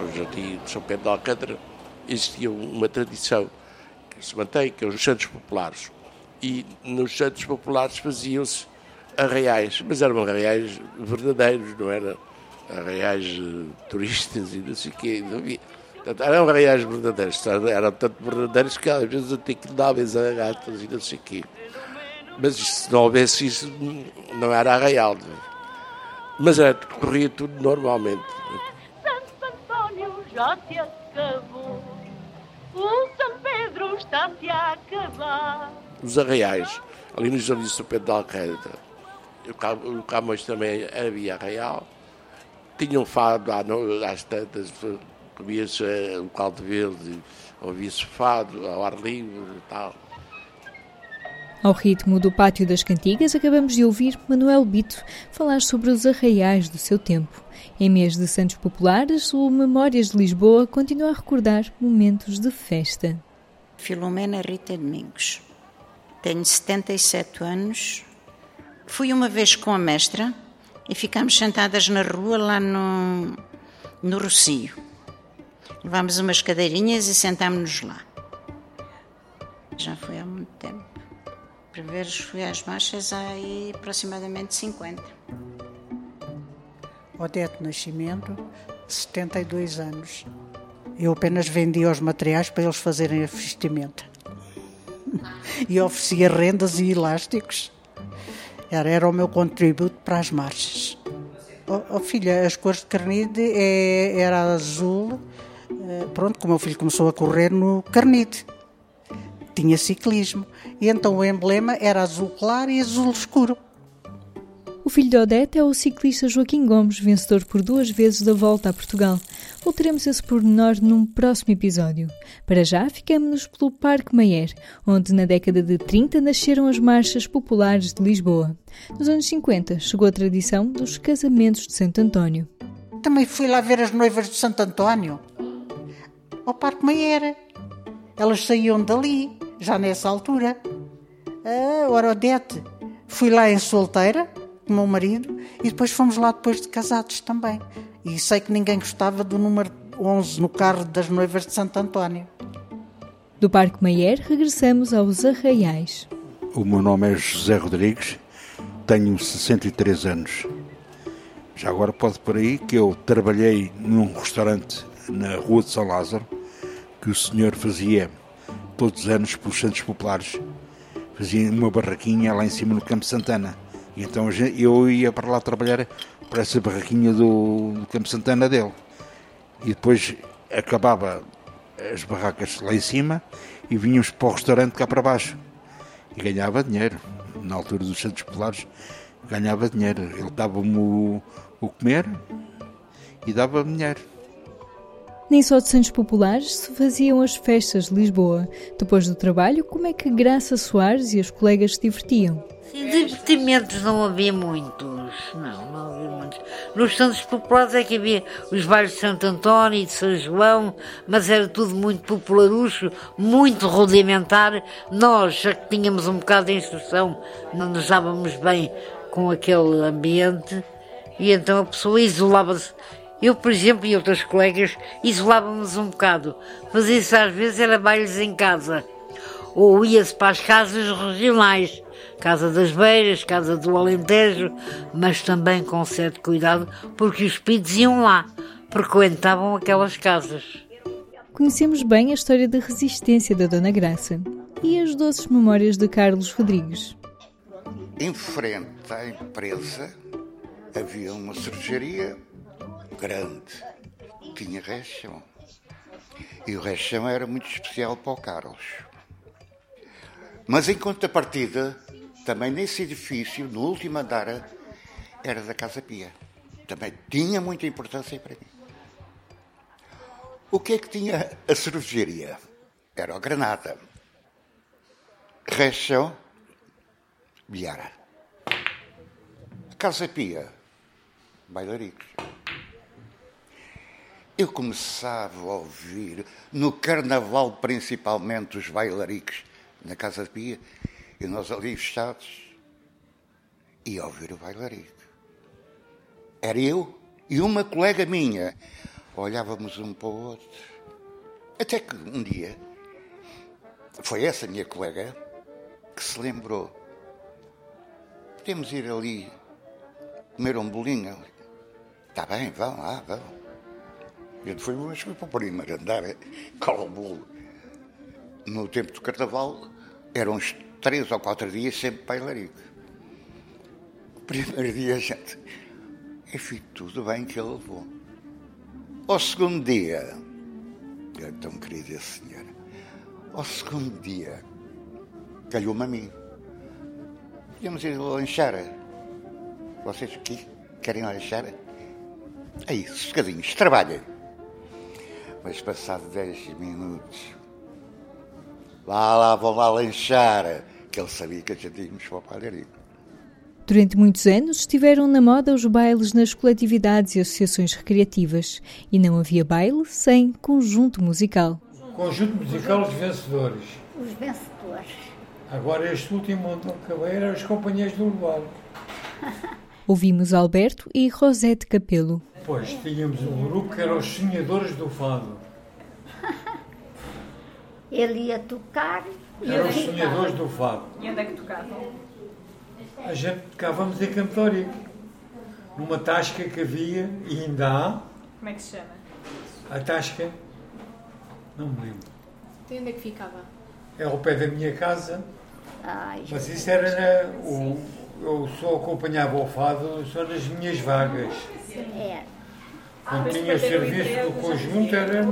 o Jardim de São Pedro de Alcântara, existia uma tradição que se mantém, que é os Santos Populares. E nos Santos Populares faziam-se arraiais, mas eram arraiais verdadeiros, não eram arraiais uh, turistas e não sei o quê. Não havia. Portanto, eram arraiais verdadeiros, eram tanto verdadeiros que às vezes até que davam a gatas e não sei o quê. Mas se não houvesse isso, não era arraial. Mas era, corria tudo normalmente. Já se acabou, o São Pedro está-se a acabar. Os arraiais, ali no Jardim São Pedro de Alcântara, o Camões também havia arraial, tinham fado às tantas, comia-se o caldo verde, ouvia-se fado ao ar livre e tal. Ao ritmo do Pátio das Cantigas, acabamos de ouvir Manuel Bito falar sobre os arraiais do seu tempo. Em mês de Santos Populares, o Memórias de Lisboa continua a recordar momentos de festa. Filomena Rita Domingos. Tenho 77 anos. Fui uma vez com a mestra e ficámos sentadas na rua lá no, no Rocio. Levámos umas cadeirinhas e sentámos-nos lá. Já foi há muito tempo. Para ver, fui às marchas há aí aproximadamente 50. Odete Nascimento, 72 anos. Eu apenas vendia os materiais para eles fazerem a vestimenta. e oferecia rendas e elásticos. Era, era o meu contributo para as marchas. Oh, oh filha, as cores de carnide é, era azul. Eh, pronto, como o meu filho começou a correr no carnide. Tinha ciclismo. E então o emblema era azul claro e azul escuro. O filho de Odete é o ciclista Joaquim Gomes, vencedor por duas vezes da volta a Portugal. Voltaremos esse pormenor num próximo episódio. Para já, ficamos-nos pelo Parque Mayer, onde na década de 30 nasceram as marchas populares de Lisboa. Nos anos 50 chegou a tradição dos casamentos de Santo António. Também fui lá ver as noivas de Santo António, ao Parque Mayer. Elas saíam dali, já nessa altura. Ah, ora, Odete, fui lá em solteira, com o meu marido e depois fomos lá depois de casados também. E sei que ninguém gostava do número 11 no carro das noivas de Santo António. Do Parque Mayer regressamos aos Arraiais. O meu nome é José Rodrigues, tenho 63 anos. Já agora pode por aí que eu trabalhei num restaurante na Rua de São Lázaro, que o senhor fazia todos os anos pelos Santos Populares. Fazia uma barraquinha lá em cima no Campo Santana. E então eu ia para lá trabalhar para essa barraquinha do, do Campo Santana dele. E depois acabava as barracas lá em cima e vinhamos para o restaurante cá para baixo. E ganhava dinheiro. Na altura dos Santos Polares, ganhava dinheiro. Ele dava-me o, o comer e dava-me dinheiro. Nem só de Santos Populares se faziam as festas de Lisboa. Depois do trabalho, como é que Graça Soares e os colegas se divertiam? Sim, divertimentos não havia muitos, não, não havia muitos. Nos Santos Populares é que havia os bailes de Santo António e de São João, mas era tudo muito popularucho, muito rudimentar. Nós, já que tínhamos um bocado de instrução, não nos dávamos bem com aquele ambiente e então a pessoa isolava-se eu, por exemplo, e outros colegas isolávamos um bocado. Mas isso às vezes era bailes em casa. Ou ia-se para as casas regionais, Casa das Beiras, Casa do Alentejo, mas também com certo cuidado, porque os pidos iam lá, frequentavam aquelas casas. Conhecemos bem a história da resistência da Dona Graça e as doces memórias de Carlos Rodrigues. Em frente à empresa havia uma cervejaria grande, tinha rechão. E o rechão era muito especial para o Carlos. Mas em contrapartida, também nesse edifício, no último andar, era da Casa Pia. Também tinha muita importância para mim. O que é que tinha a cervejaria? Era o Granada. Rechão, bilhar. Casa Pia, bailaricos eu começava a ouvir, no carnaval principalmente, os bailaricos na Casa de Pia, e nós ali fechados, ia ouvir o bailarico. Era eu e uma colega minha. olhávamos um para o outro. Até que um dia foi essa minha colega que se lembrou. Podemos ir ali comer um bolinho. Está bem, vão lá, vão. Eu fui, mas fui para o primeiro andar, cola o bolo. No tempo do carnaval, eram uns três ou quatro dias sempre bailarico. O primeiro dia, gente, enfim, tudo bem que ele levou. Ao segundo dia, é tão querida senhora, ao segundo dia, calhou-me a mim. Podíamos ir lanchar. Vocês aqui querem lanchar? Aí, sossegadinhos, trabalhem. Mas passado 10 minutos, vá lá, vão lá lanchar, que ele sabia que a gente íamos para o palharinho. Durante muitos anos estiveram na moda os bailes nas coletividades e associações recreativas e não havia baile sem conjunto musical. Conjunto musical dos vencedores. Os vencedores. Agora este último onde acabei era os companheiros do Urbano. Ouvimos Alberto e Rosete Capelo. Depois tínhamos um grupo que era os Sonhadores do Fado. Ele ia tocar e Eram os. Sonhadores do Fado. E onde é que tocavam? A gente tocávamos em Campo de Ourique, numa tasca que havia, e ainda há, Como é que se chama? a tasca, não me lembro, E onde é que ficava? é ao pé da minha casa, Ai, mas isso era na, o, eu só acompanhava o fado só nas minhas vagas. é, Quando Mas tinha serviço emprego, do conjunto, era,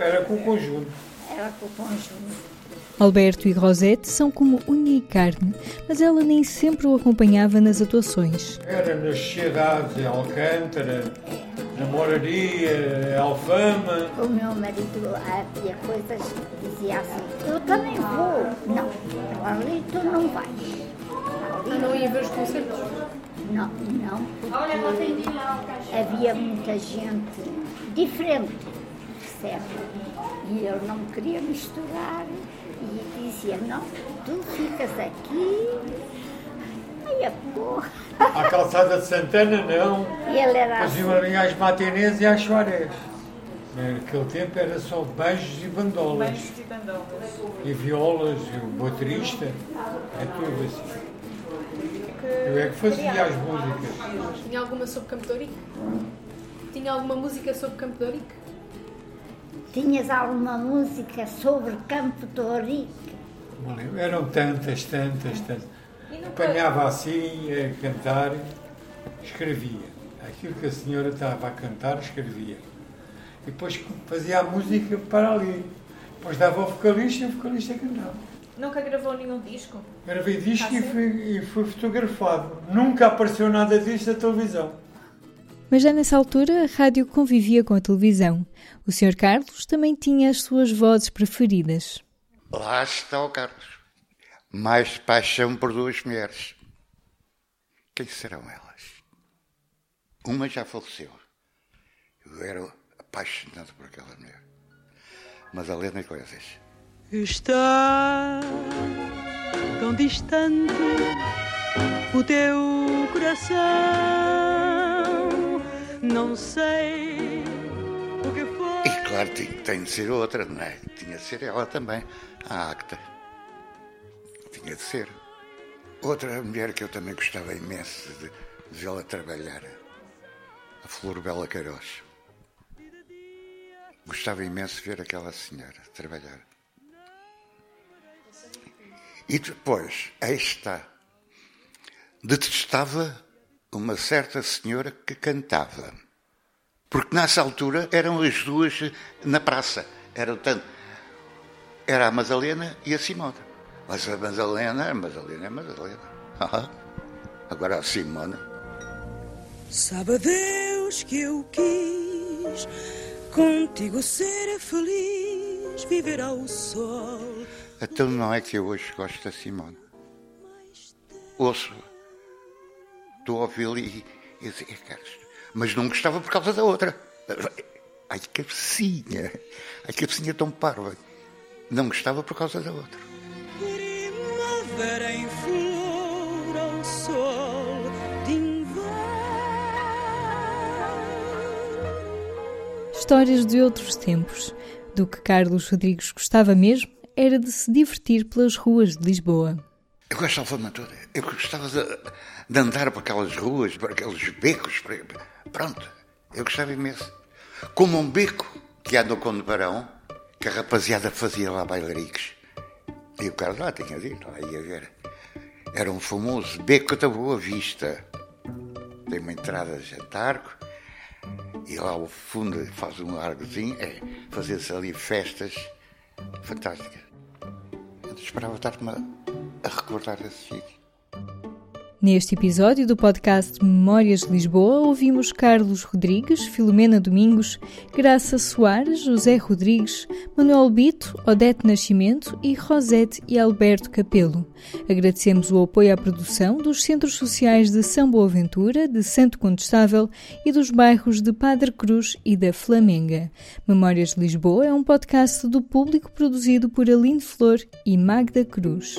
era com o conjunto. era com o conjunto. Alberto e Rosete são como unha e carne, mas ela nem sempre o acompanhava nas atuações. Era nas sociedades, em Alcântara, na Moraria, em Alfama. O meu marido havia coisas que dizia assim, eu também vou. Não, ali tu não vais. Ali não ia ver os concertos? Não, não, porque havia muita gente diferente, percebe? E ele não me queria misturar e dizia, não, tu ficas aqui. Ai, a porra. À calçada de Santana, não. Ele era assim. Faziam ali às matinês e às soarés. Naquele tempo era só beijos e bandolas. Beijos e bandolas. E violas, e o baterista. É tudo assim. Eu é que fazia as músicas. Tinha alguma sobre Campo de Ourique? Tinha alguma música sobre Campo de Ourique? Tinhas alguma música sobre Campo de Ourique? Não lembro. Eram tantas, tantas, tantas. Apanhava assim a cantar, escrevia. Aquilo que a senhora estava a cantar, escrevia. E depois fazia a música para ali. Depois dava ao vocalista e o vocalista cantava. Nunca gravou nenhum disco? Gravei disco e fui, e fui fotografado. Nunca apareceu nada disso na televisão. Mas já nessa altura a rádio convivia com a televisão. O Sr. Carlos também tinha as suas vozes preferidas. Lá está o Carlos. Mais paixão por duas mulheres. Quem serão elas? Uma já faleceu. Eu era apaixonado por aquela mulher. Mas a Helena Coisas. Está tão distante o teu coração. Não sei o que foi. E claro, tem, tem de ser outra, não é? Tinha de ser ela também, a Acta. Tinha de ser. Outra mulher que eu também gostava imenso de, vê-la trabalhar, a Flor Bela Queiroz. Gostava imenso de ver aquela senhora trabalhar. E depois, aí está. Detestava uma certa senhora que cantava. Porque nessa altura eram as duas na praça. Eram tanto. Era a Madalena e a Simona. Mas a Madalena, a Madalena é a Madalena. Ah, Agora a Simona. Sabe Deus que eu quis contigo ser feliz, viver ao sol. Então não é que eu hoje gosto da Simona. Ouço. Estou a ouvi-lo e, e dizer, "É, mas não gostava por causa da outra. Ai, cabecinha. Ai, cabecinha tão parva. Não gostava por causa da outra. Primavera em flor ao sol de inverno. histórias de outros tempos. Do que Carlos Rodrigues gostava mesmo era de se divertir pelas ruas de Lisboa. Eu gostava de toda. Eu gostava de, de, andar por aquelas ruas, por aqueles becos. Pronto, eu gostava imenso. Como um beco que há no Conde Barão, que a rapaziada fazia lá bailariques. E o Carlos lá tinha dito, lá ia ver. Era um famoso beco da Boa Vista. Tem uma entrada de jantarco e lá ao fundo faz um largozinho, é, fazer-se ali festas fantásticas. Eu esperava estar-me a recordar desse sítio. Neste episódio do podcast Memórias de Lisboa, ouvimos Carlos Rodrigues, Filomena Domingos, Graça Soares, José Rodrigues, Manuel Bito, Odete Nascimento e Rosete e Alberto Capelo. Agradecemos o apoio à produção dos Centros Sociais de São Boaventura, de Santo Condestável e dos bairros de Padre Cruz e da Flamenga. Memórias de Lisboa é um podcast do público produzido por Aline Flor e Magda Cruz.